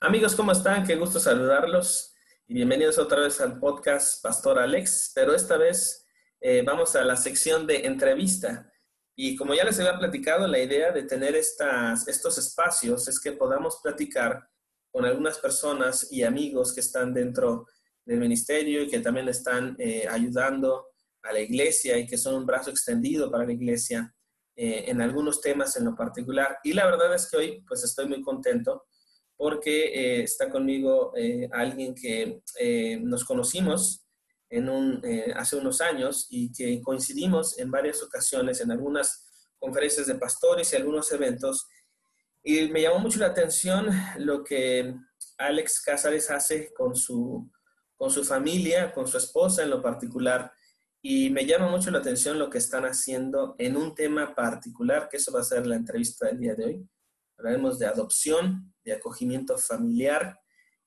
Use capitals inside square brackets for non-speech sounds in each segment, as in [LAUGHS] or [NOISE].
Amigos, ¿cómo están? Qué gusto saludarlos y bienvenidos otra vez al podcast Pastor Alex, pero esta vez eh, vamos a la sección de entrevista. Y como ya les había platicado, la idea de tener estas, estos espacios es que podamos platicar con algunas personas y amigos que están dentro del ministerio y que también están eh, ayudando a la iglesia y que son un brazo extendido para la iglesia eh, en algunos temas en lo particular. Y la verdad es que hoy pues estoy muy contento porque eh, está conmigo eh, alguien que nos conocimos en un, hace unos años y que coincidimos en varias ocasiones en algunas conferencias de pastores y algunos eventos. Y me llamó mucho la atención lo que Alex Cázares hace con su, con su familia, con su esposa en lo particular. Y me llama mucho la atención lo que están haciendo en un tema particular, que eso va a ser la entrevista del día de hoy. Hablaremos de adopción de acogimiento familiar.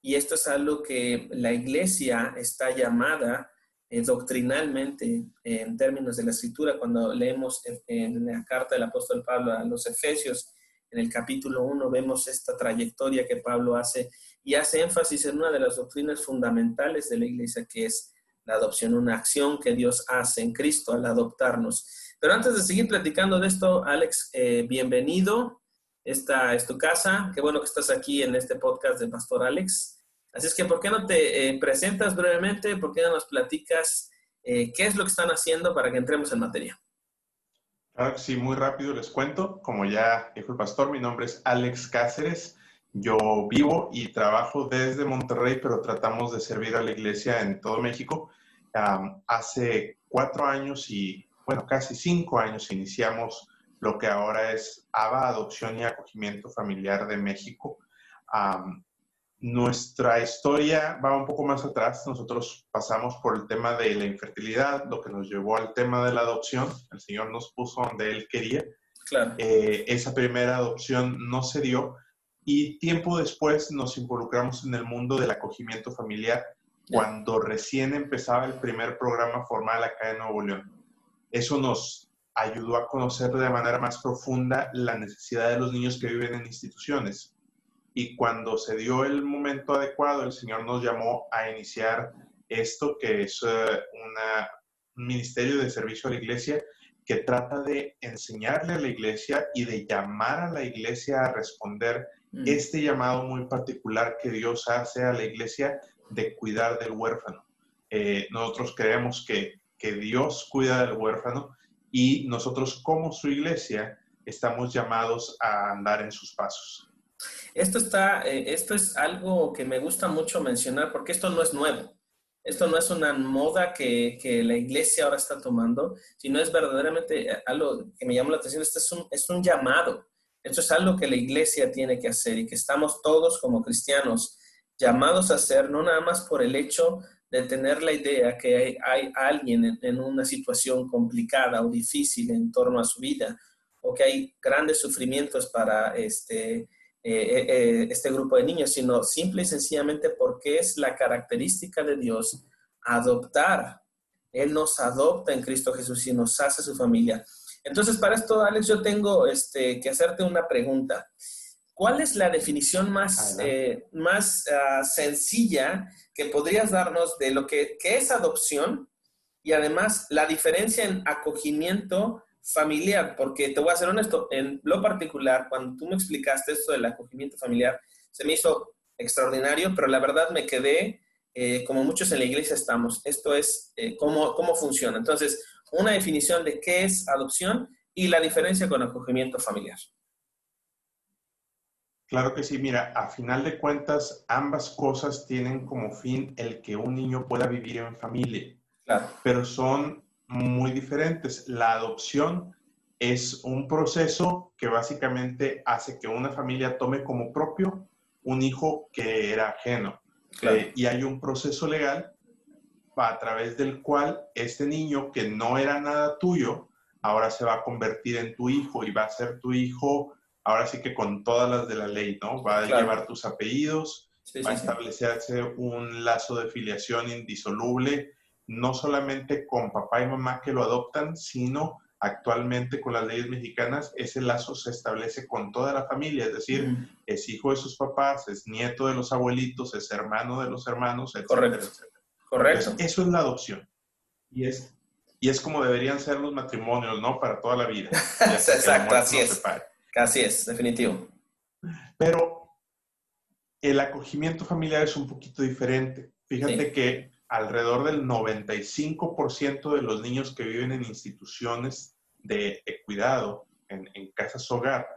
Y esto es algo que la iglesia está llamada eh, doctrinalmente en términos de la escritura. Cuando leemos en, la carta del apóstol Pablo a los Efesios, en el capítulo 1, vemos esta trayectoria que Pablo hace y hace énfasis en una de las doctrinas fundamentales de la iglesia, que es la adopción, una acción que Dios hace en Cristo al adoptarnos. Pero antes de seguir platicando de esto, Alex, eh, bienvenido. Esta es tu casa. Qué bueno que estás aquí en este podcast de Pastor Alex. Así es que, ¿por qué no te eh, presentas brevemente? ¿Por qué no nos platicas eh, qué es lo que están haciendo para que entremos en materia? Sí, muy rápido les cuento. Como ya dijo el pastor, mi nombre es Alex Cáceres. Yo vivo y trabajo desde Monterrey, pero tratamos de servir a la iglesia en todo México. hace cuatro años y, bueno, casi cinco años iniciamos lo que ahora es ABA, Adopción y Acogimiento Familiar de México. nuestra historia va un poco más atrás. Nosotros pasamos por el tema de la infertilidad, lo que nos llevó al tema de la adopción. El Señor nos puso donde Él quería. Claro. Eh, esa primera adopción no se dio y tiempo después nos involucramos en el mundo del acogimiento familiar cuando recién empezaba el primer programa formal acá en Nuevo León. Eso nos ayudó a conocer de manera más profunda la necesidad de los niños que viven en instituciones. Y cuando se dio el momento adecuado, el Señor nos llamó a iniciar esto, que es eh, un ministerio de servicio a la iglesia, que trata de enseñarle a la iglesia y de llamar a la iglesia a responder mm. este llamado muy particular que Dios hace a la iglesia de cuidar del huérfano. Eh, nosotros creemos que, que Dios cuida del huérfano y nosotros como su iglesia estamos llamados a andar en sus pasos. Esto, está, eh, esto es algo que me gusta mucho mencionar porque esto no es nuevo. Esto no es una moda que, que la iglesia ahora está tomando, sino es verdaderamente algo que me llama la atención. Esto es un, es un llamado. Esto es algo que la iglesia tiene que hacer y que estamos todos como cristianos llamados a hacer, no nada más por el hecho de tener la idea que hay, alguien en, una situación complicada o difícil en torno a su vida, o que hay grandes sufrimientos para este, eh, eh, eh, este grupo de niños, sino simple y sencillamente porque es la característica de Dios adoptar. Él nos adopta en Cristo Jesús y nos hace su familia. Entonces, para esto, Alex, yo tengo este, que hacerte una pregunta. ¿Cuál es la definición más, más ah, sencilla que podrías darnos de lo que, es adopción y además la diferencia en acogimiento familiar, porque te voy a ser honesto, en lo particular, cuando tú me explicaste esto del acogimiento familiar, se me hizo extraordinario, pero la verdad me quedé, eh, como muchos en la iglesia estamos, esto es eh, cómo, cómo funciona. Entonces, una definición de qué es adopción y la diferencia con acogimiento familiar. Claro que sí, mira, a final de cuentas, ambas cosas tienen como fin el que un niño pueda vivir en familia, pero son muy diferentes. La adopción es un proceso que básicamente hace que una familia tome como propio un hijo que era ajeno. Eh, y hay un proceso legal a través del cual este niño que no era nada tuyo, ahora se va a convertir en tu hijo y va a ser tu hijo ahora sí que con todas las de la ley, ¿no? Va a llevar tus apellidos, va a establecerse un lazo de filiación indisoluble no solamente con papá y mamá que lo adoptan, sino actualmente con las leyes mexicanas ese lazo se establece con toda la familia, es decir, es hijo de sus papás, es nieto de los abuelitos, es hermano de los hermanos, etc. Correcto. Correcto. eso es la adopción. Y es, y es como deberían ser los matrimonios, ¿no? Para toda la vida. [LAUGHS] Exacto, así es. Así es, definitivo. Pero el acogimiento familiar es un poquito diferente. Fíjate que alrededor del 95% de los niños que viven en instituciones de, cuidado, en, casas hogar,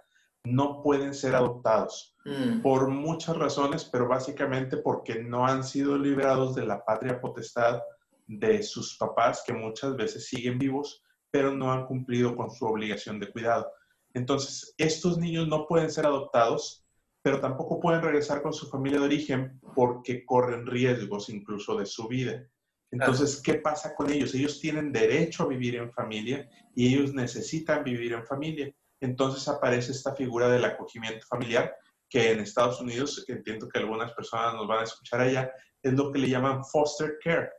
no pueden ser adoptados mm. por muchas razones, pero básicamente porque no han sido liberados de la patria potestad de sus papás, que muchas veces siguen vivos, pero no han cumplido con su obligación de cuidado. Entonces, estos niños no pueden ser adoptados pero tampoco pueden regresar con su familia de origen porque corren riesgos incluso de su vida. Entonces, ¿qué pasa con ellos? Ellos tienen derecho a vivir en familia y ellos necesitan vivir en familia. Entonces aparece esta figura del acogimiento familiar que en Estados Unidos, entiendo que algunas personas nos van a escuchar allá, es lo que le llaman foster care.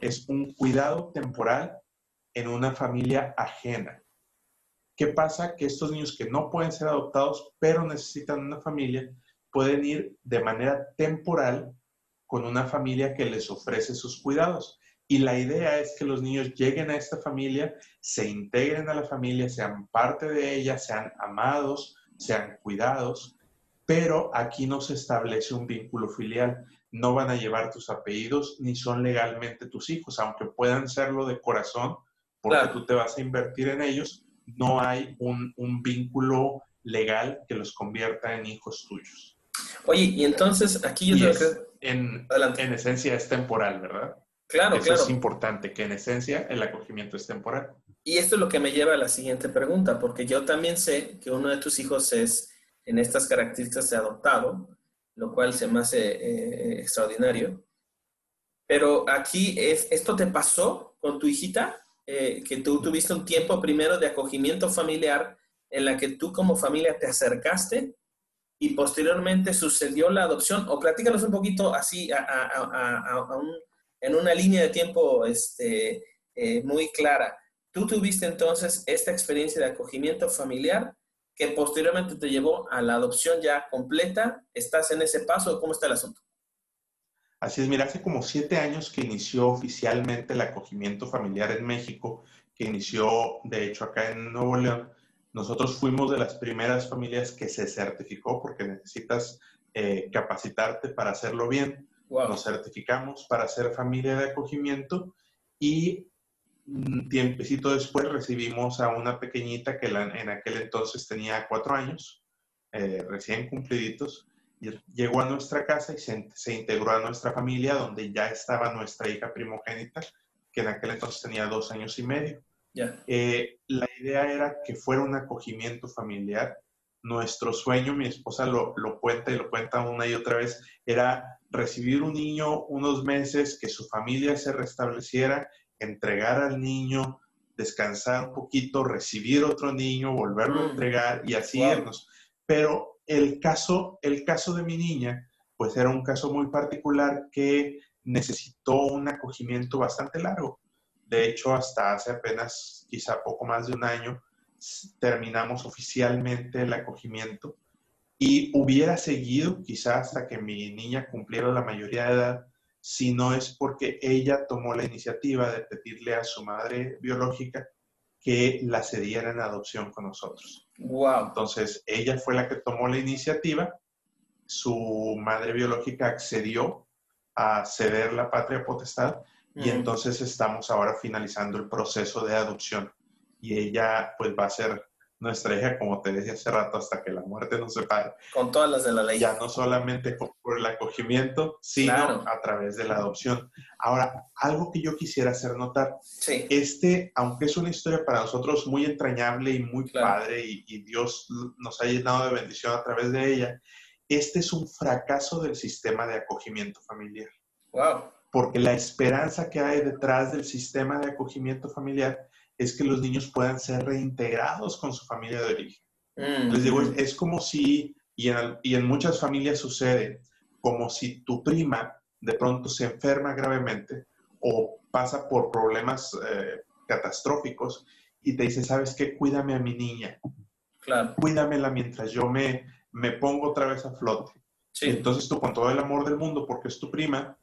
Es un cuidado temporal en una familia ajena. ¿Qué pasa? Que estos niños que no pueden ser adoptados, pero necesitan una familia, pueden ir de manera temporal con una familia que les ofrece sus cuidados. Y la idea es que los niños lleguen a esta familia, se integren a la familia, sean parte de ella, sean amados, sean cuidados, pero aquí no se establece un vínculo filial. No van a llevar tus apellidos ni son legalmente tus hijos, aunque puedan serlo de corazón, porque tú te vas a invertir en ellos, no hay un, vínculo legal que los convierta en hijos tuyos. Oye, y entonces aquí yo creo que... En, en, esencia es temporal, ¿verdad? Claro, Eso claro. es importante, que en esencia el acogimiento es temporal. Y esto es lo que me lleva a la siguiente pregunta, porque yo también sé que uno de tus hijos es en estas características de adoptado, lo cual se me hace eh, extraordinario. Pero aquí, es, ¿esto te pasó con tu hijita? Eh, que tú tuviste un tiempo primero de acogimiento familiar en la que tú como familia te acercaste y posteriormente sucedió la adopción, o platícanos un poquito así en una línea de tiempo este, eh, muy clara. Tú tuviste entonces esta experiencia de acogimiento familiar que posteriormente te llevó a la adopción ya completa. ¿Estás en ese paso? ¿Cómo está el asunto? Así es, mira, hace como siete años que inició oficialmente el acogimiento familiar en México, que inició, de hecho, acá en Nuevo León. Nosotros fuimos de las primeras familias que se certificó porque necesitas eh, capacitarte para hacerlo bien. Nos certificamos para ser familia de acogimiento y un tiempecito después recibimos a una pequeñita que en aquel entonces tenía cuatro años, eh, recién cumpliditos, llegó a nuestra casa y se, integró a nuestra familia, donde ya estaba nuestra hija primogénita, que en aquel entonces tenía dos años y medio. Eh, la idea era que fuera un acogimiento familiar. Nuestro sueño, mi esposa lo, lo, cuenta y lo cuenta una y otra vez, era recibir un niño unos meses, que su familia se restableciera, entregar al niño, descansar un poquito, recibir otro niño, volverlo a mm. entregar y así irnos. Pero el caso, el caso de mi niña, pues era un caso muy particular que necesitó un acogimiento bastante largo. De hecho, hasta hace apenas quizá poco más de un año terminamos oficialmente el acogimiento y hubiera seguido quizá hasta que mi niña cumpliera la mayoría de edad, si no es porque ella tomó la iniciativa de pedirle a su madre biológica que la cediera en adopción con nosotros. Wow. Entonces, ella fue la que tomó la iniciativa, su madre biológica accedió a ceder la patria potestad y entonces estamos ahora finalizando el proceso de adopción y ella pues va a ser nuestra hija, como te decía hace rato, hasta que la muerte nos separe. Con todas las de la ley. Ya no solamente por el acogimiento, sino a través de la adopción. Ahora, algo que yo quisiera hacer notar, sí. este, aunque es una historia para nosotros muy entrañable y muy padre, y, y Dios nos ha llenado de bendición a través de ella, este es un fracaso del sistema de acogimiento familiar. Wow. Porque la esperanza que hay detrás del sistema de acogimiento familiar es que los niños puedan ser reintegrados con su familia de origen. Mm. Les digo, es, como si, y en, y en muchas familias sucede, como si tu prima de pronto se enferma gravemente o pasa por problemas eh, catastróficos y te dice, ¿sabes qué? Cuídame a mi niña. Claro. Cuídamela mientras yo me, me pongo otra vez a flote. Entonces tú con todo el amor del mundo, porque es tu prima,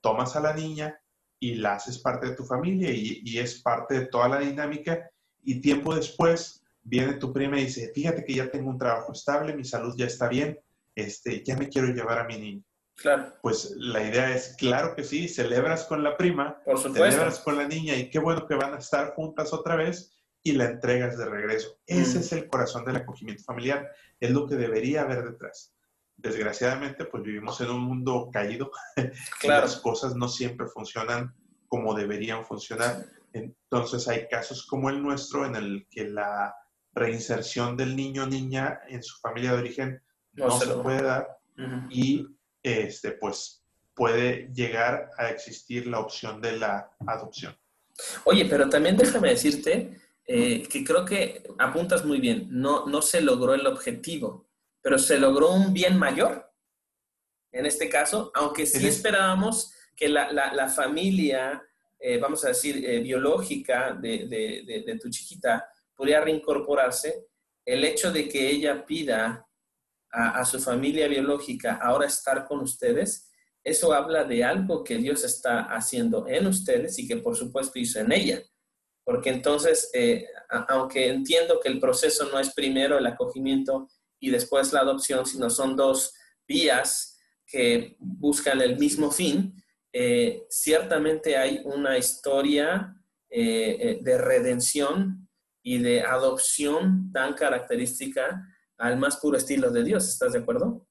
tomas a la niña y la haces parte de tu familia y, y es parte de toda la dinámica y tiempo después viene tu prima y dice, fíjate que ya tengo un trabajo estable, mi salud ya está bien, este, ya me quiero llevar a mi niña. Claro. Pues la idea es, claro que sí, celebras con la prima, Por celebras con la niña y qué bueno que van a estar juntas otra vez y la entregas de regreso. Ese mm. es el corazón del acogimiento familiar, es lo que debería haber detrás. Desgraciadamente, pues vivimos en un mundo caído, [LAUGHS] claro. las cosas no siempre funcionan como deberían funcionar. Entonces hay casos como el nuestro en el que la reinserción del niño o niña en su familia de origen no, se, puede dar y este, pues puede llegar a existir la opción de la adopción. Oye, pero también déjame decirte eh, que creo que apuntas muy bien, no, no se logró el objetivo, pero se logró un bien mayor en este caso, aunque sí esperábamos que la, la, familia, eh, vamos a decir, eh, biológica de, de, de, tu chiquita podría reincorporarse, el hecho de que ella pida a, su familia biológica ahora estar con ustedes, eso habla de algo que Dios está haciendo en ustedes y que por supuesto hizo en ella. Porque entonces, eh, aunque entiendo que el proceso no es primero el acogimiento y después la adopción, sino son dos vías que buscan el mismo fin, eh, ciertamente hay una historia eh, de redención y de adopción tan característica al más puro estilo de Dios. ¿Estás de acuerdo?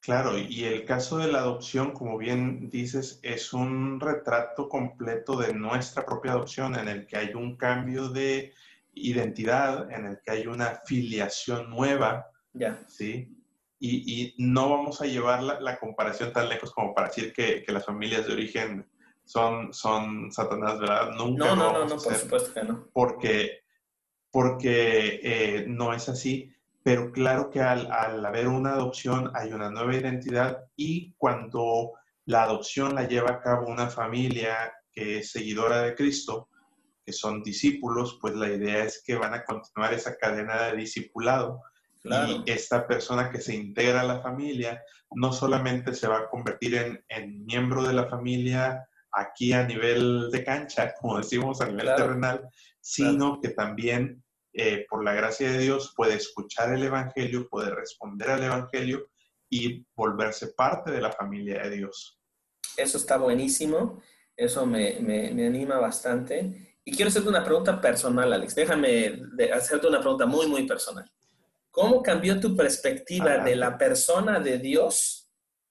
Claro, y el caso de la adopción, como bien dices, es un retrato completo de nuestra propia adopción en el que hay un cambio de identidad, en el que hay una filiación nueva, ya. ¿sí? Y, no vamos a llevar la, comparación tan lejos como para decir que, las familias de origen son, son Satanás, ¿verdad? Nunca. No, no, no, no, por supuesto que no. Porque porque eh, no es así, pero claro que al, haber una adopción hay una nueva identidad y cuando la adopción la lleva a cabo una familia que es seguidora de Cristo, que son discípulos, pues la idea es que van a continuar esa cadena de discipulado. Y esta persona que se integra a la familia no solamente se va a convertir en, miembro de la familia aquí a nivel de cancha, [LAUGHS] como decimos a nivel terrenal, sino que también eh, por la gracia de Dios puede escuchar el Evangelio, puede responder al Evangelio y volverse parte de la familia de Dios. Eso está buenísimo, eso me, me, anima bastante. Y quiero hacerte una pregunta personal, Alex. Déjame hacerte una pregunta muy, muy personal. ¿Cómo cambió tu perspectiva de la persona de Dios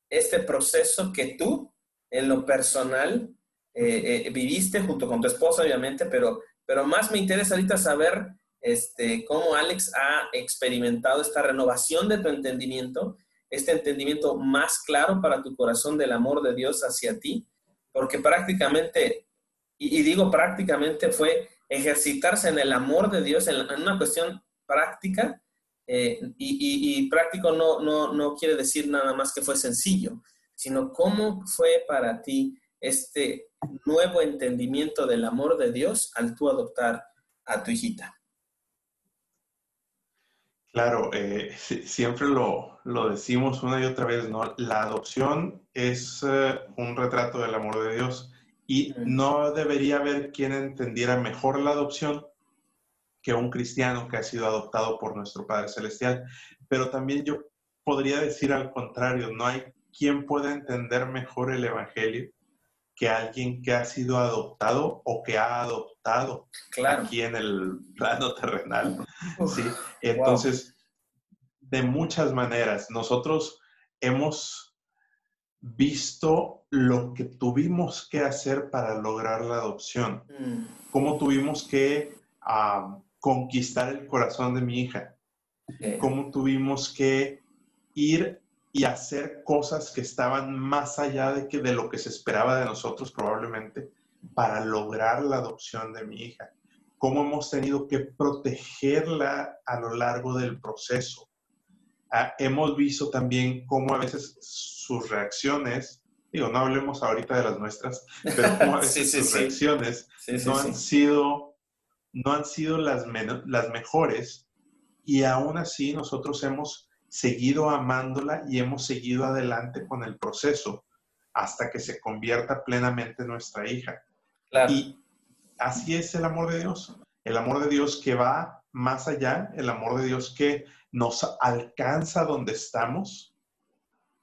este proceso que tú, en lo personal, eh, eh, viviste junto con tu esposa, obviamente, pero pero más me interesa ahorita saber este, cómo Alex ha experimentado esta renovación de tu entendimiento, este entendimiento más claro para tu corazón del amor de Dios hacia ti, porque prácticamente, y, digo prácticamente, fue ejercitarse en el amor de Dios en, una cuestión práctica, eh, y, y, práctico no, no, no quiere decir nada más que fue sencillo, sino cómo fue para ti este nuevo entendimiento del amor de Dios al tú adoptar a tu hijita. Claro, eh, siempre lo, decimos una y otra vez, ¿no? La adopción es eh, un retrato del amor de Dios y no debería haber quien entendiera mejor la adopción que un cristiano que ha sido adoptado por nuestro Padre Celestial. Pero también yo podría decir al contrario, no hay quien pueda entender mejor el Evangelio que alguien que ha sido adoptado o que ha adoptado aquí en el plano terrenal. ¿sí? Entonces, de muchas maneras, nosotros hemos visto lo que tuvimos que hacer para lograr la adopción, mm. cómo tuvimos que ah, conquistar el corazón de mi hija, cómo tuvimos que ir y hacer cosas que estaban más allá de, que, de lo que se esperaba de nosotros probablemente para lograr la adopción de mi hija. Cómo hemos tenido que protegerla a lo largo del proceso. Ah, hemos visto también cómo a veces sus reacciones digo, no hablemos ahorita de las nuestras, pero como a veces sus reacciones no han sido, no han sido las, las mejores y aún así nosotros hemos seguido amándola y hemos seguido adelante con el proceso hasta que se convierta plenamente en nuestra hija. Y así es el amor de Dios. El amor de Dios que va más allá, el amor de Dios que nos alcanza donde estamos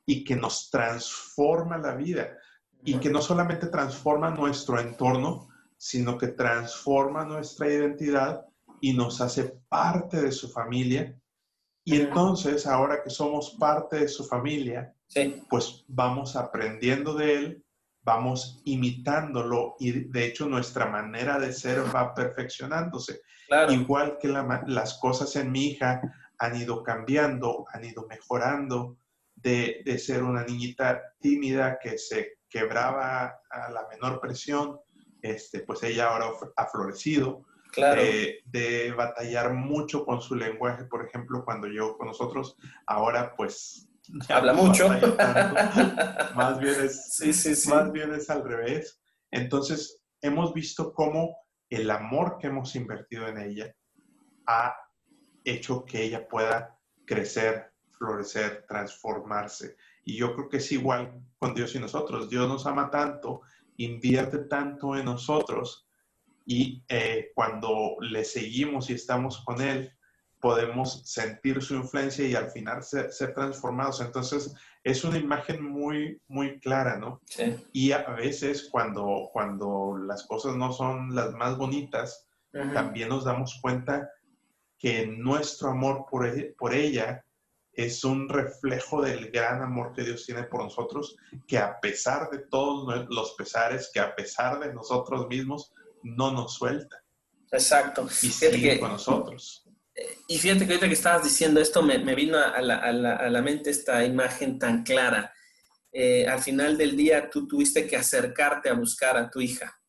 y que nos transforma la vida y que no solamente transforma nuestro entorno, sino que transforma nuestra identidad y nos hace parte de su familia. Y entonces, ahora que somos parte de su familia, pues vamos aprendiendo de él, vamos imitándolo y de hecho nuestra manera de ser va perfeccionándose. Igual que las cosas en mi hija han ido cambiando, han ido mejorando, de, ser una niñita tímida que se quebraba a la menor presión, este, pues ella ahora ha florecido. Claro. de batallar mucho con su lenguaje, por ejemplo, cuando llegó con nosotros, ahora pues... [LAUGHS] Habla mucho. [LAUGHS] más, bien es, sí, sí, sí. más bien es al revés. Entonces, hemos visto cómo el amor que hemos invertido en ella ha hecho que ella pueda crecer, florecer, transformarse. Y yo creo que es igual con Dios y nosotros. Dios nos ama tanto, invierte tanto en nosotros y eh, cuando le seguimos y estamos con Él, podemos sentir su influencia y al final ser, transformados. Entonces, es una imagen muy, muy clara, ¿no? Sí. Y a veces cuando, cuando las cosas no son las más bonitas, también nos damos cuenta que nuestro amor por, e, por ella es un reflejo del gran amor que Dios tiene por nosotros, que a pesar de todos los pesares, que a pesar de nosotros mismos, no nos suelta. Exacto. Y sigue con nosotros. Eh, y fíjate que ahorita que estabas diciendo esto, me, vino a la, mente esta imagen tan clara. Eh, al final del día, tú tuviste que acercarte a buscar a tu hija.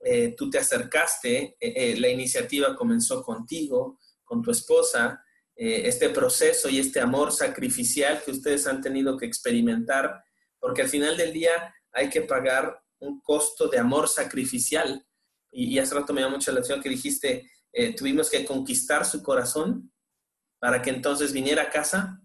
Eh, tú te acercaste, la iniciativa comenzó contigo, con tu esposa, eh, este proceso y este amor sacrificial que ustedes han tenido que experimentar, porque al final del día hay que pagar un costo de amor sacrificial. Y, hace rato me llamó mucho la atención que dijiste, eh, tuvimos que conquistar su corazón para que entonces viniera a casa,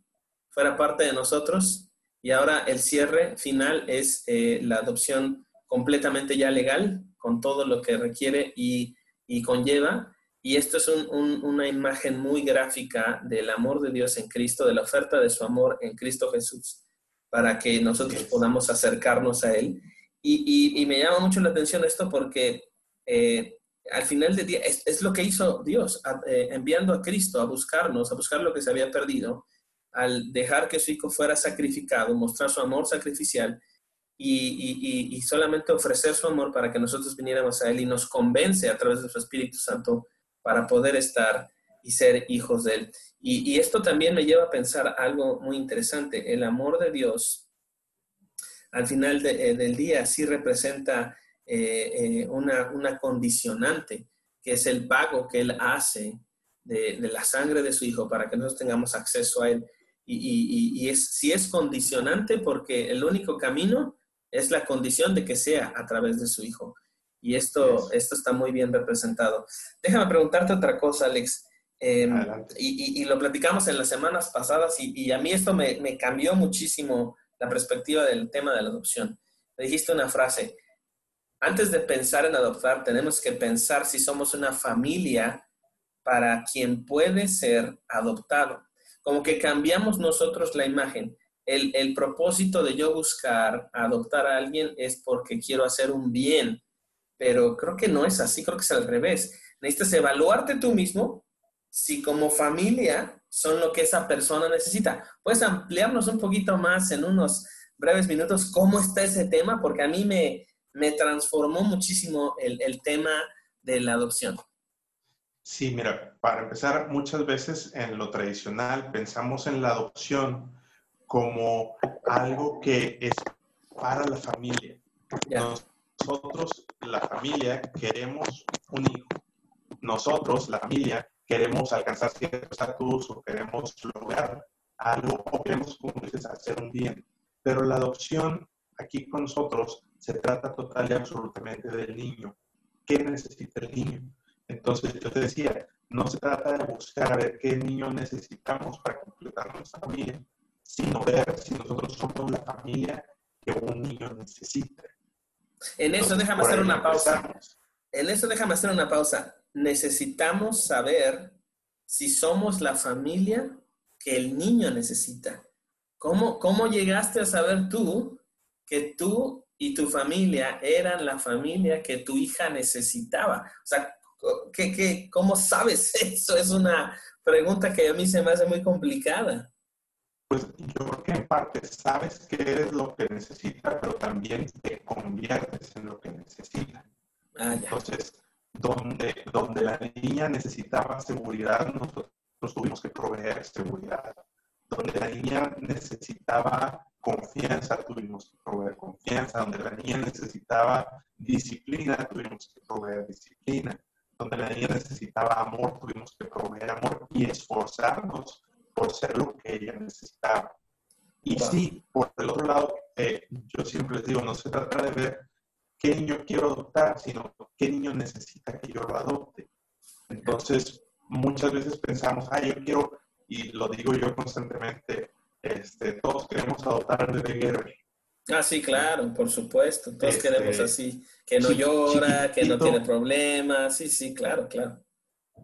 fuera parte de nosotros. Y ahora el cierre final es eh, la adopción completamente ya legal, con todo lo que requiere y, y conlleva. Y esto es una imagen muy gráfica del amor de Dios en Cristo, de la oferta de su amor en Cristo Jesús, para que nosotros podamos acercarnos a Él. Y, me llama mucho la atención esto porque eh, al final del día es, lo que hizo Dios, eh, enviando a Cristo a buscarnos, a buscar lo que se había perdido, al dejar que su Hijo fuera sacrificado, mostrar su amor sacrificial y, y solamente ofrecer su amor para que nosotros viniéramos a Él y nos convence a través de su Espíritu Santo para poder estar y ser hijos de Él. Y, esto también me lleva a pensar algo muy interesante. El amor de Dios, al final eh, del día, sí representa eh, eh, una, condicionante, que es el pago que Él hace de, la sangre de su Hijo para que nosotros tengamos acceso a Él. Y, es, sí es condicionante porque el único camino es la condición de que sea a través de su Hijo. Y esto, esto está muy bien representado. Déjame preguntarte otra cosa, Alex. Em, y, lo platicamos en las semanas pasadas y, a mí esto me, me, cambió muchísimo la perspectiva del tema de la adopción. Me dijiste una frase, antes de pensar en adoptar, tenemos que pensar si somos una familia para quien puede ser adoptado. Como que cambiamos nosotros la imagen. El, el propósito de yo buscar adoptar a alguien es porque quiero hacer un bien pero creo que no es así, creo que es al revés. Necesitas evaluarte tú mismo si como familia son lo que esa persona necesita. ¿Puedes ampliarnos un poquito más en unos breves minutos cómo está ese tema? Porque a mí me, me transformó muchísimo el, el tema de la adopción. Sí, mira, para empezar, muchas veces en lo tradicional pensamos en la adopción como algo que es para la familia nosotros, la familia, queremos un hijo. Nosotros, la familia, queremos alcanzar cierto estatus o queremos lograr algo o queremos, hacer un bien. Pero la adopción, aquí con nosotros se trata total y absolutamente del niño. ¿Qué necesita el niño? Entonces yo decía, no se trata de buscar a ver qué niño necesitamos para completar nuestra familia, sino ver si nosotros somos la familia que un niño necesita. En eso déjame hacer una pausa. En eso déjame hacer una pausa. Necesitamos saber si somos la familia que el niño necesita. ¿Cómo, cómo llegaste a saber tú que tú y tu familia eran la familia que tu hija necesitaba? O sea, ¿qué, qué, cómo sabes [LAUGHS] eso? Es una pregunta que a mí se me hace muy complicada. Pues yo creo que en parte sabes que eres lo que necesita, pero también te conviertes en lo que necesita. Ah, Entonces, donde, donde la niña necesitaba seguridad, nosotros tuvimos que proveer seguridad. Donde la niña necesitaba confianza, tuvimos que proveer confianza. Donde la niña necesitaba disciplina, tuvimos que proveer disciplina. Donde la niña necesitaba amor, tuvimos que proveer amor y esforzarnos por ser lo que ella necesitaba. Y sí, por el otro lado, eh, yo siempre les digo, no se trata de ver qué niño quiero adoptar, sino qué niño necesita que yo lo adopte. Entonces, muchas veces pensamos, ah, yo quiero, y lo digo yo constantemente, este, todos queremos adoptar al bebé Gerber. Ah, sí, claro, por supuesto. Todos este, queremos así, que no llora, que no tiene problemas. Sí, sí, claro, claro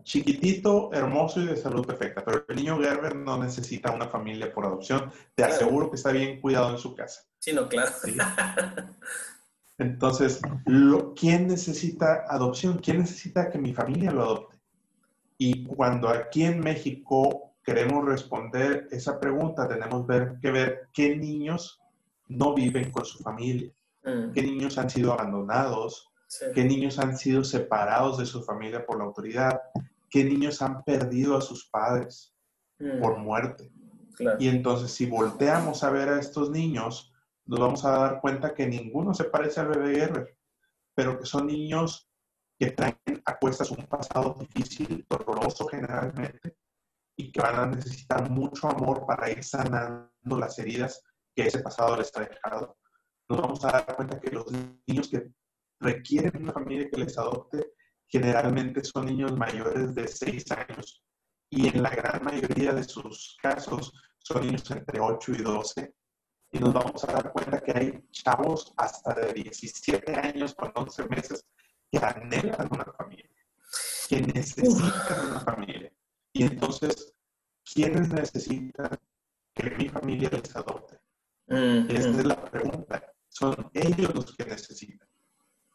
chiquitito, hermoso y de salud perfecta, pero el niño Gerber no necesita una familia por adopción. Te aseguro que está bien cuidado en su casa. Sí, no, claro. Entonces, ¿quién necesita adopción? ¿Quién necesita que mi familia lo adopte? Y cuando aquí en México queremos responder esa pregunta, tenemos que ver qué niños no viven con su familia, mm. qué niños han sido abandonados, qué niños han sido separados de su familia por la autoridad, qué niños han perdido a sus padres mm. por muerte. Y entonces si volteamos a ver a estos niños, nos vamos a dar cuenta que ninguno se parece al bebé Gerber, pero que son niños que traen a cuestas un pasado difícil, doloroso generalmente, y que van a necesitar mucho amor para ir sanando las heridas que ese pasado les ha dejado. Nos vamos a dar cuenta que los niños que requieren una familia que les adopte generalmente son niños mayores de 6 años y en la gran mayoría de sus casos son niños entre 8 y 12. Y nos vamos a dar cuenta que hay chavos hasta de 17 años con 11 meses que anhelan una familia, que necesitan una familia. Y entonces, ¿quiénes necesitan que mi familia les adopte? Mm, Esta mm. es la pregunta. Son ellos los que necesitan.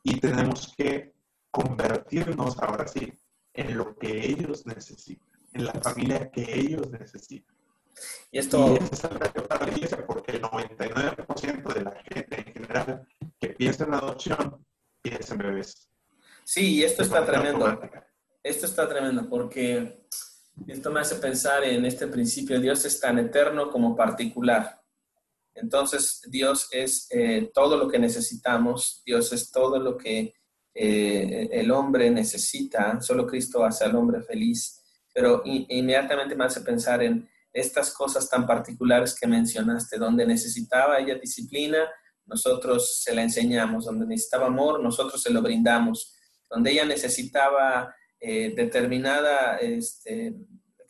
Y tenemos que convertirnos ahora sí en lo que ellos necesitan, en la familia que ellos necesitan. Y esto es el reto para la iglesia, porque el 99% de la gente en general que piensa en adopción piensa en bebés. Sí, y esto está tremendo. Esto está tremendo porque esto me hace pensar en este principio, Dios es tan eterno como particular. Entonces, Dios es eh, todo lo que necesitamos, Dios es todo lo que eh, el hombre necesita, solo Cristo hace al hombre feliz, pero inmediatamente me hace pensar en estas cosas tan particulares que mencionaste, donde necesitaba ella disciplina, nosotros se la enseñamos, donde necesitaba amor, nosotros se lo brindamos, donde ella necesitaba eh, determinada, este,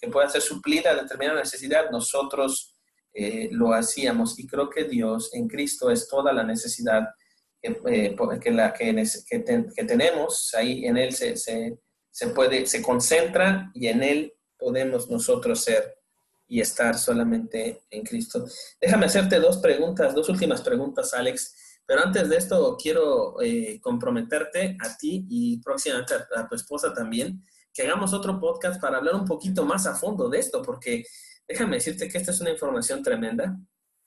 que pueda ser suplida determinada necesidad, nosotros eh, lo hacíamos. Y creo que Dios en Cristo es toda la necesidad eh, que, la, que, tenemos, ahí en Él se, se, se, puede, se concentra y en Él podemos nosotros ser y estar solamente en Cristo. Déjame hacerte dos preguntas, dos últimas preguntas, Alex. Pero antes de esto, quiero eh, comprometerte a ti y próximamente a, a, tu esposa también, que hagamos otro podcast para hablar un poquito más a fondo de esto, porque déjame decirte que esta es una información tremenda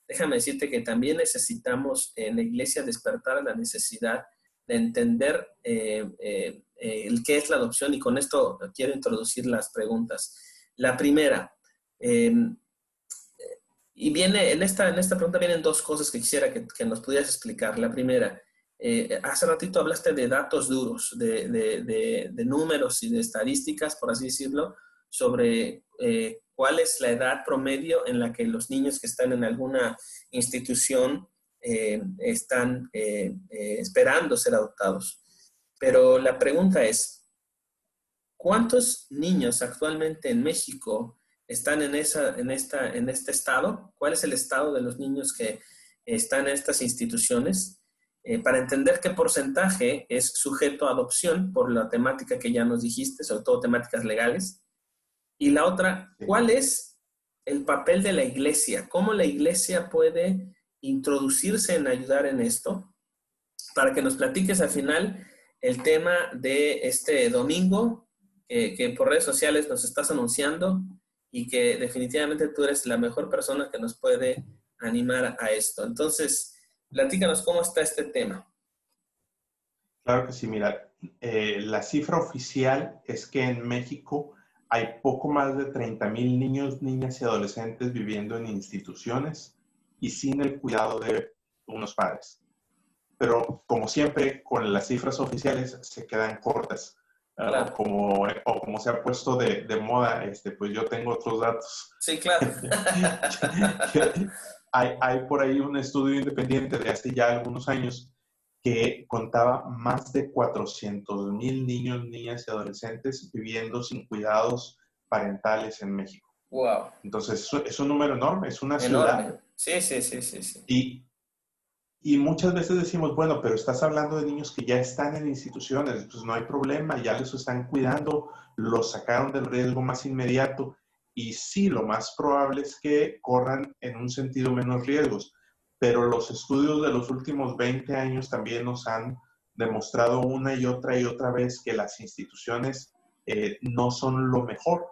déjame decirte que también necesitamos en la iglesia despertar la necesidad de entender eh, eh, el qué es la adopción y con esto quiero introducir las preguntas. La primera, em, y viene, en esta, en esta pregunta vienen dos cosas que quisiera que, nos pudieras explicar. La primera, eh, hace ratito hablaste de datos duros, de, de, números y de estadísticas, por así decirlo, sobre cuál es la edad promedio en la que los niños que están en alguna institución eh, están esperando ser adoptados. Pero la pregunta es, ¿cuántos niños actualmente en México están en, esa, en, esta, en este estado? ¿Cuál es el estado de los niños que están en estas instituciones? Eh, para entender qué porcentaje es sujeto a adopción por la temática que ya nos dijiste, sobre todo temáticas legales. Y la otra, ¿cuál es el papel de la iglesia? ¿Cómo la iglesia puede introducirse en ayudar en esto? Para que nos platiques al final el tema de este domingo, que por redes sociales nos estás anunciando y que definitivamente tú eres la mejor persona que nos puede animar a esto. Entonces, Platícanos cómo está este tema. Claro que sí, mira, eh, la cifra oficial es que en México hay poco más de 30 mil niños, niñas y adolescentes viviendo en instituciones y sin el cuidado de unos padres. Pero como siempre, con las cifras oficiales se quedan cortas. O, como, o como se ha puesto de, de, moda, este, pues yo tengo otros datos. Sí, claro. [LAUGHS] hay, por ahí un estudio independiente de hace ya algunos años que contaba más de 400 mil niños, niñas y adolescentes viviendo sin cuidados parentales en México. Wow. Entonces, es un número enorme, es una ciudad. Sí, sí, sí, sí. sí. Y, y muchas veces decimos, bueno, pero estás hablando de niños que ya están en instituciones, pues no hay problema, ya les están cuidando, los sacaron del riesgo más inmediato y sí, lo más probable es que corran en un sentido menos riesgos, pero los estudios de los últimos 20 años también nos han demostrado una y otra y otra vez que las instituciones eh, no son lo mejor.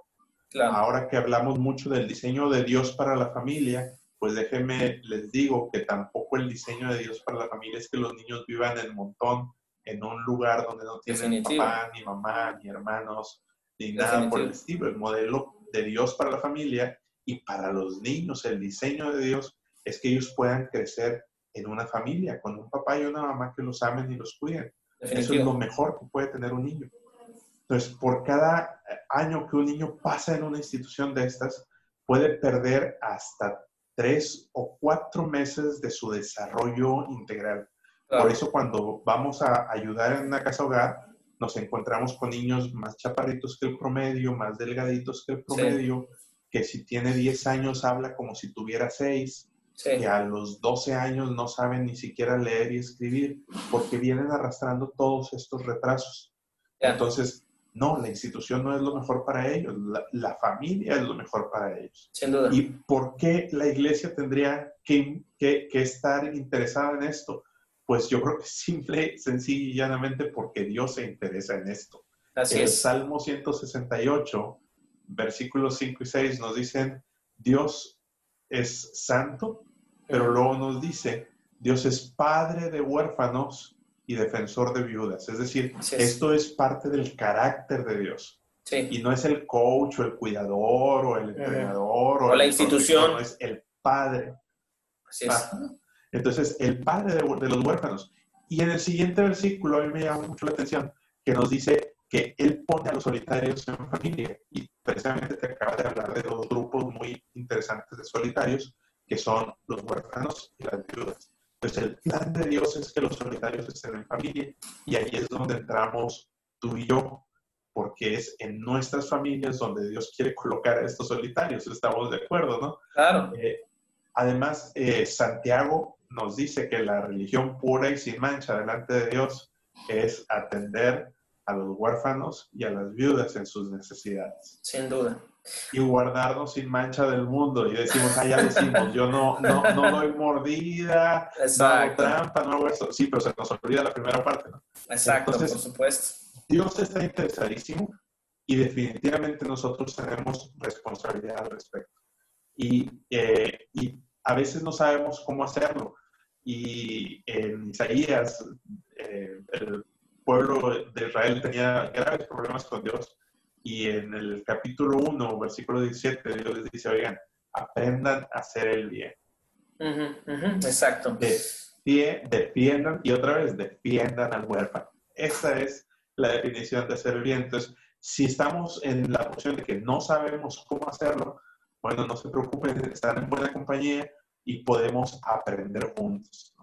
Ahora que hablamos mucho del diseño de Dios para la familia, pues déjenme, les digo que tampoco el diseño de Dios para la familia es que los niños vivan en montón, en un lugar donde no tienen papá, ni mamá, ni hermanos, ni nada por el estilo. El modelo de Dios para la familia y para los niños, el diseño de Dios es que ellos puedan crecer en una familia, con un papá y una mamá que los amen y los cuiden. Eso es lo mejor que puede tener un niño. Entonces, por cada año que un niño pasa en una institución de estas, puede perder hasta tres o cuatro meses de su desarrollo integral. Por eso cuando vamos a ayudar en una casa hogar, nos encontramos con niños más chaparritos que el promedio, más delgaditos que el promedio, que si tiene 10 años habla como si tuviera 6, que a los 12 años no saben ni siquiera leer y escribir, porque vienen arrastrando todos estos retrasos. Entonces, no, la institución no es lo mejor para ellos, la, familia es lo mejor para ellos. Sin duda. ¿Y por qué la iglesia tendría que, que, que estar interesada en esto? Pues yo creo que simple, sencillo y llanamente porque Dios se interesa en esto. Así el es. Salmo 168, versículos 5 y 6 nos dicen, Dios es santo, pero luego nos dice, Dios es padre de huérfanos y defensor de viudas. Es decir, esto es parte del carácter de Dios. Sí. Y no es el coach o el cuidador o el entrenador o, la institución. es el padre. Así es. Entonces, el padre de, los huérfanos. Y en el siguiente versículo, a mí me llama mucho la atención, que nos dice que él pone a los solitarios en familia. Y precisamente te acaba de hablar de dos grupos muy interesantes de solitarios, que son los huérfanos y las viudas. Pues el plan de Dios es que los solitarios estén en familia. Y ahí es donde entramos tú y yo, porque es en nuestras familias donde Dios quiere colocar a estos solitarios. Estamos de acuerdo, ¿no? Claro. Eh, además, eh, Santiago nos dice que la religión pura y sin mancha delante de Dios es atender a los huérfanos y a las viudas en sus necesidades. Sin duda. Y guardarnos sin mancha del mundo. Y decimos, ah, ya decimos, yo no, no, no doy mordida, no hago trampa, no hago eso. Sí, pero se nos olvida la primera parte, ¿no? Exacto, por supuesto. Dios está interesadísimo y definitivamente nosotros tenemos responsabilidad al respecto. Y, eh, y a veces no sabemos cómo hacerlo. Y en Isaías, eh, el pueblo de Israel tenía graves problemas con Dios. Y en el capítulo 1, versículo 17, Dios les dice, oigan, aprendan a hacer el bien. Exacto. defiendan y otra vez defiendan al huérfano. Esa es la definición de hacer el bien. Entonces, si estamos en la posición de que no sabemos cómo hacerlo, bueno, no se preocupen, están en buena compañía y podemos aprender juntos.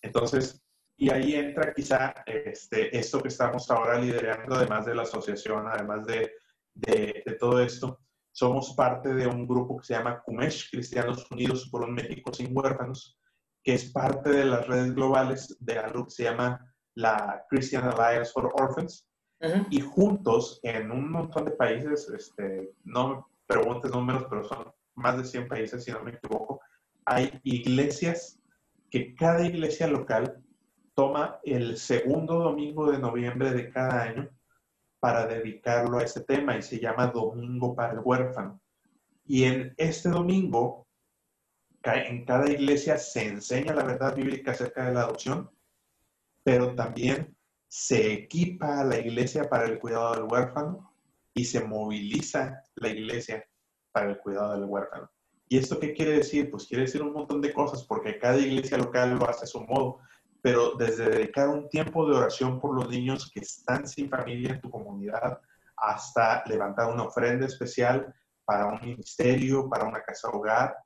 Entonces, y ahí entra quizá este, esto que estamos ahora liderando, además de la asociación, además de, de, de todo esto, somos parte de un grupo que se llama CUMESH, Cristianos Unidos por un México sin Huérfanos, que es parte de las redes globales de algo que se llama la Christian Alliance for Orphans. Y juntos, en un montón de países, este, no me preguntes números, pero son más de 100 países, si no me equivoco, hay iglesias que cada iglesia local toma el segundo domingo de noviembre de cada año para dedicarlo a ese tema y se llama Domingo para el Huérfano. Y en este domingo, en cada iglesia se enseña la verdad bíblica acerca de la adopción, pero también se equipa a la iglesia para el cuidado del huérfano y se moviliza la iglesia para el cuidado del huérfano. ¿Y esto qué quiere decir? Pues quiere decir un montón de cosas, porque cada iglesia local lo hace a su modo, pero desde dedicar un tiempo de oración por los niños que están sin familia en tu comunidad, hasta levantar una ofrenda especial para un ministerio, para una casa hogar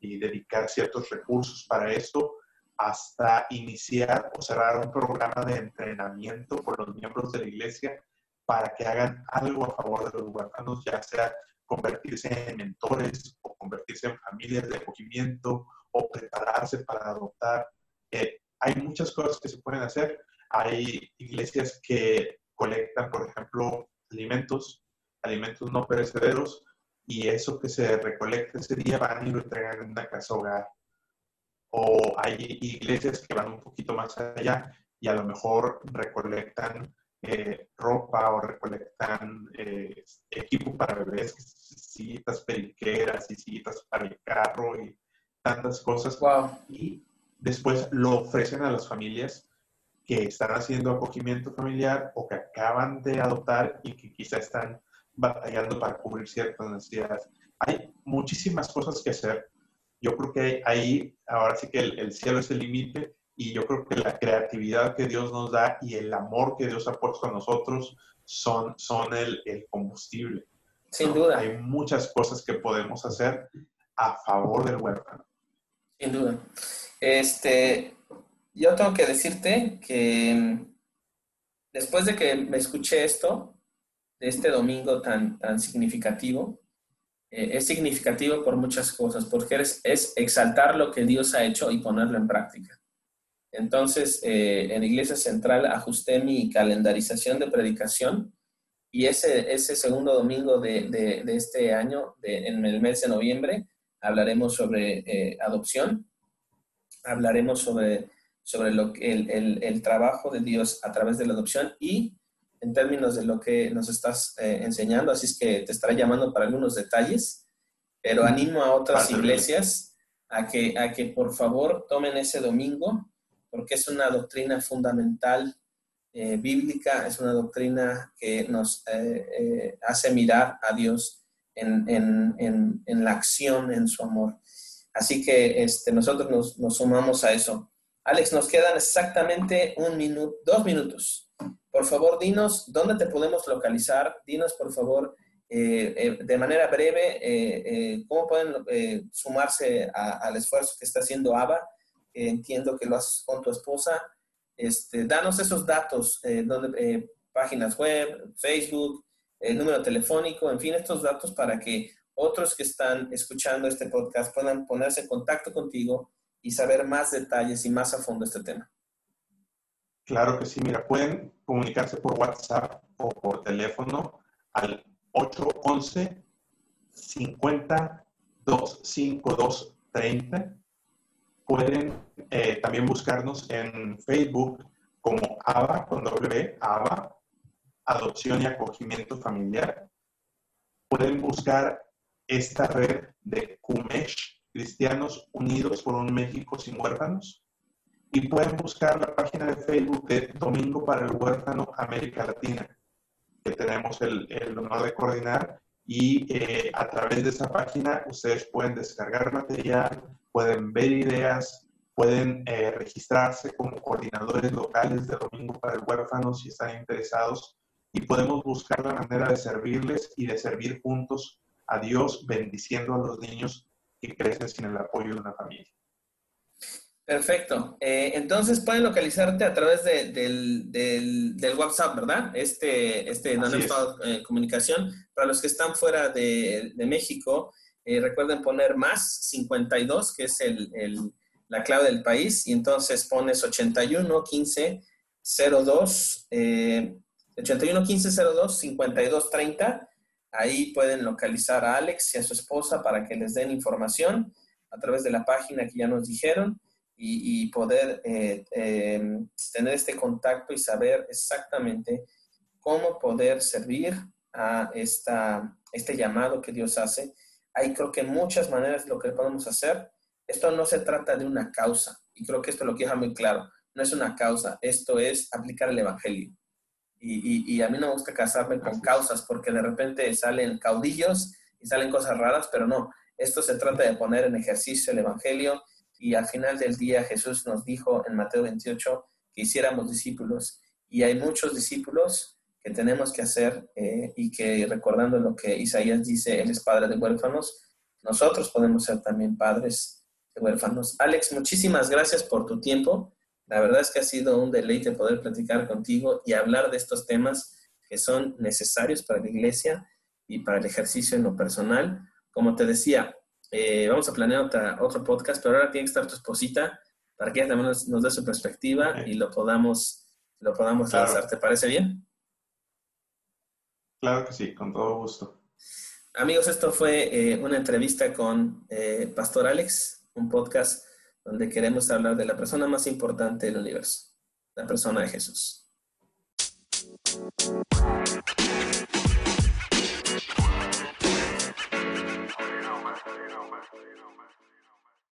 y dedicar ciertos recursos para esto, hasta iniciar o cerrar un programa de entrenamiento por los miembros de la iglesia para que hagan algo a favor de los huérfanos, ya sea convertirse en mentores o convertirse en familias de acogimiento o prepararse para adoptar. Eh, hay muchas cosas que se pueden hacer. Hay iglesias que colectan, por ejemplo, alimentos, alimentos no perecederos, y eso que se recolecta ese día van y lo entregan en una casa hogar o hay iglesias que van un poquito más allá y a lo mejor recolectan eh, ropa o recolectan eh, equipo para bebés, sillitas periqueras y sillitas para el carro y tantas cosas. Y después lo ofrecen a las familias que están haciendo acogimiento familiar o que acaban de adoptar y que quizá están batallando para cubrir ciertas necesidades. Hay muchísimas cosas que hacer yo creo que ahí, ahora sí que el, cielo es el límite y yo creo que la creatividad que Dios nos da y el amor que Dios ha puesto a nosotros son, son el, el combustible. Sin duda. Hay muchas cosas que podemos hacer a favor del huérfano. Sin duda. Este, yo tengo que decirte que después de que me escuché esto, de este domingo tan, tan significativo, eh, es significativo por muchas cosas, porque es, es, exaltar lo que Dios ha hecho y ponerlo en práctica. Entonces, eh, en Iglesia Central ajusté mi calendarización de predicación y ese, ese segundo domingo de, de, este año, en el mes de noviembre, hablaremos sobre eh, adopción, hablaremos sobre, sobre lo, el, el, el trabajo de Dios a través de la adopción y en términos de lo que nos estás eh, enseñando, así es que te estaré llamando para algunos detalles, pero animo a otras iglesias a que, a que por favor tomen ese domingo, porque es una doctrina fundamental eh, bíblica, es una doctrina que nos hace mirar a Dios en, en, en, la acción, en su amor. Así que este, nosotros nos, nos sumamos a eso. Alex, nos quedan exactamente un minuto, dos minutos. Por favor, dinos dónde te podemos localizar. Dinos, por favor, eh, eh, de manera breve, eh, cómo pueden sumarse al esfuerzo que está haciendo ABA. entiendo que lo haces con tu esposa. Este, danos esos datos, donde, páginas web, Facebook, el número telefónico, en fin, estos datos para que otros que están escuchando este podcast puedan ponerse en contacto contigo y saber más detalles y más a fondo este tema. Claro que sí, mira, pueden comunicarse por WhatsApp o por teléfono al 811 50 252 30. Pueden eh, también buscarnos en Facebook como ABA con W, ABA, Adopción y Acogimiento Familiar. Pueden buscar esta red de CUMESH, Cristianos Unidos por un México sin Huérfanos y pueden buscar la página de Facebook de Domingo para el Huérfano América Latina, que tenemos el, el honor de coordinar. Y eh, a través de esa página ustedes pueden descargar material, pueden ver ideas, pueden eh, registrarse como coordinadores locales de Domingo para el Huérfano si están interesados y podemos buscar la manera de servirles y de servir juntos a Dios bendiciendo a los niños que crecen sin el apoyo de una familia. Perfecto. Eh, entonces pueden localizarte a través del, del, WhatsApp, ¿verdad? Este, este no estado en comunicación. Para los que están fuera de, México, eh, recuerden poner más 52, que es el, la clave del país, y entonces pones 81 15 02 eh, 81 15 02 52 30. Ahí pueden localizar a Alex y a su esposa para que les den información a través de la página que ya nos dijeron y, poder eh, em, tener este contacto y saber exactamente cómo poder servir a esta, este llamado que Dios hace. Hay creo que muchas maneras lo que podemos hacer. Esto no se trata de una causa y creo que esto lo queda muy claro. No es una causa, esto es aplicar el Evangelio. Y, y, a mí no me gusta casarme con causas porque de repente salen caudillos y salen cosas raras, pero no, esto se trata de poner en ejercicio el Evangelio y al final del día Jesús nos dijo en Mateo 28 que hiciéramos discípulos. Y hay muchos discípulos que tenemos que hacer eh, y que recordando lo que Isaías dice, Él es padre de huérfanos, nosotros podemos ser también padres de huérfanos. Alex, muchísimas gracias por tu tiempo. La verdad es que ha sido un deleite poder platicar contigo y hablar de estos temas que son necesarios para la iglesia y para el ejercicio en lo personal. Como te decía, eh, vamos a planear otro podcast, pero ahora tiene que estar tu esposita para que ella también nos, dé su perspectiva y lo podamos, lo podamos lanzar. ¿Te parece bien? Claro que sí, con todo gusto. Amigos, esto fue eh, una entrevista con eh, Pastor Alex, un podcast donde queremos hablar de la persona más importante del universo, la persona de Jesús.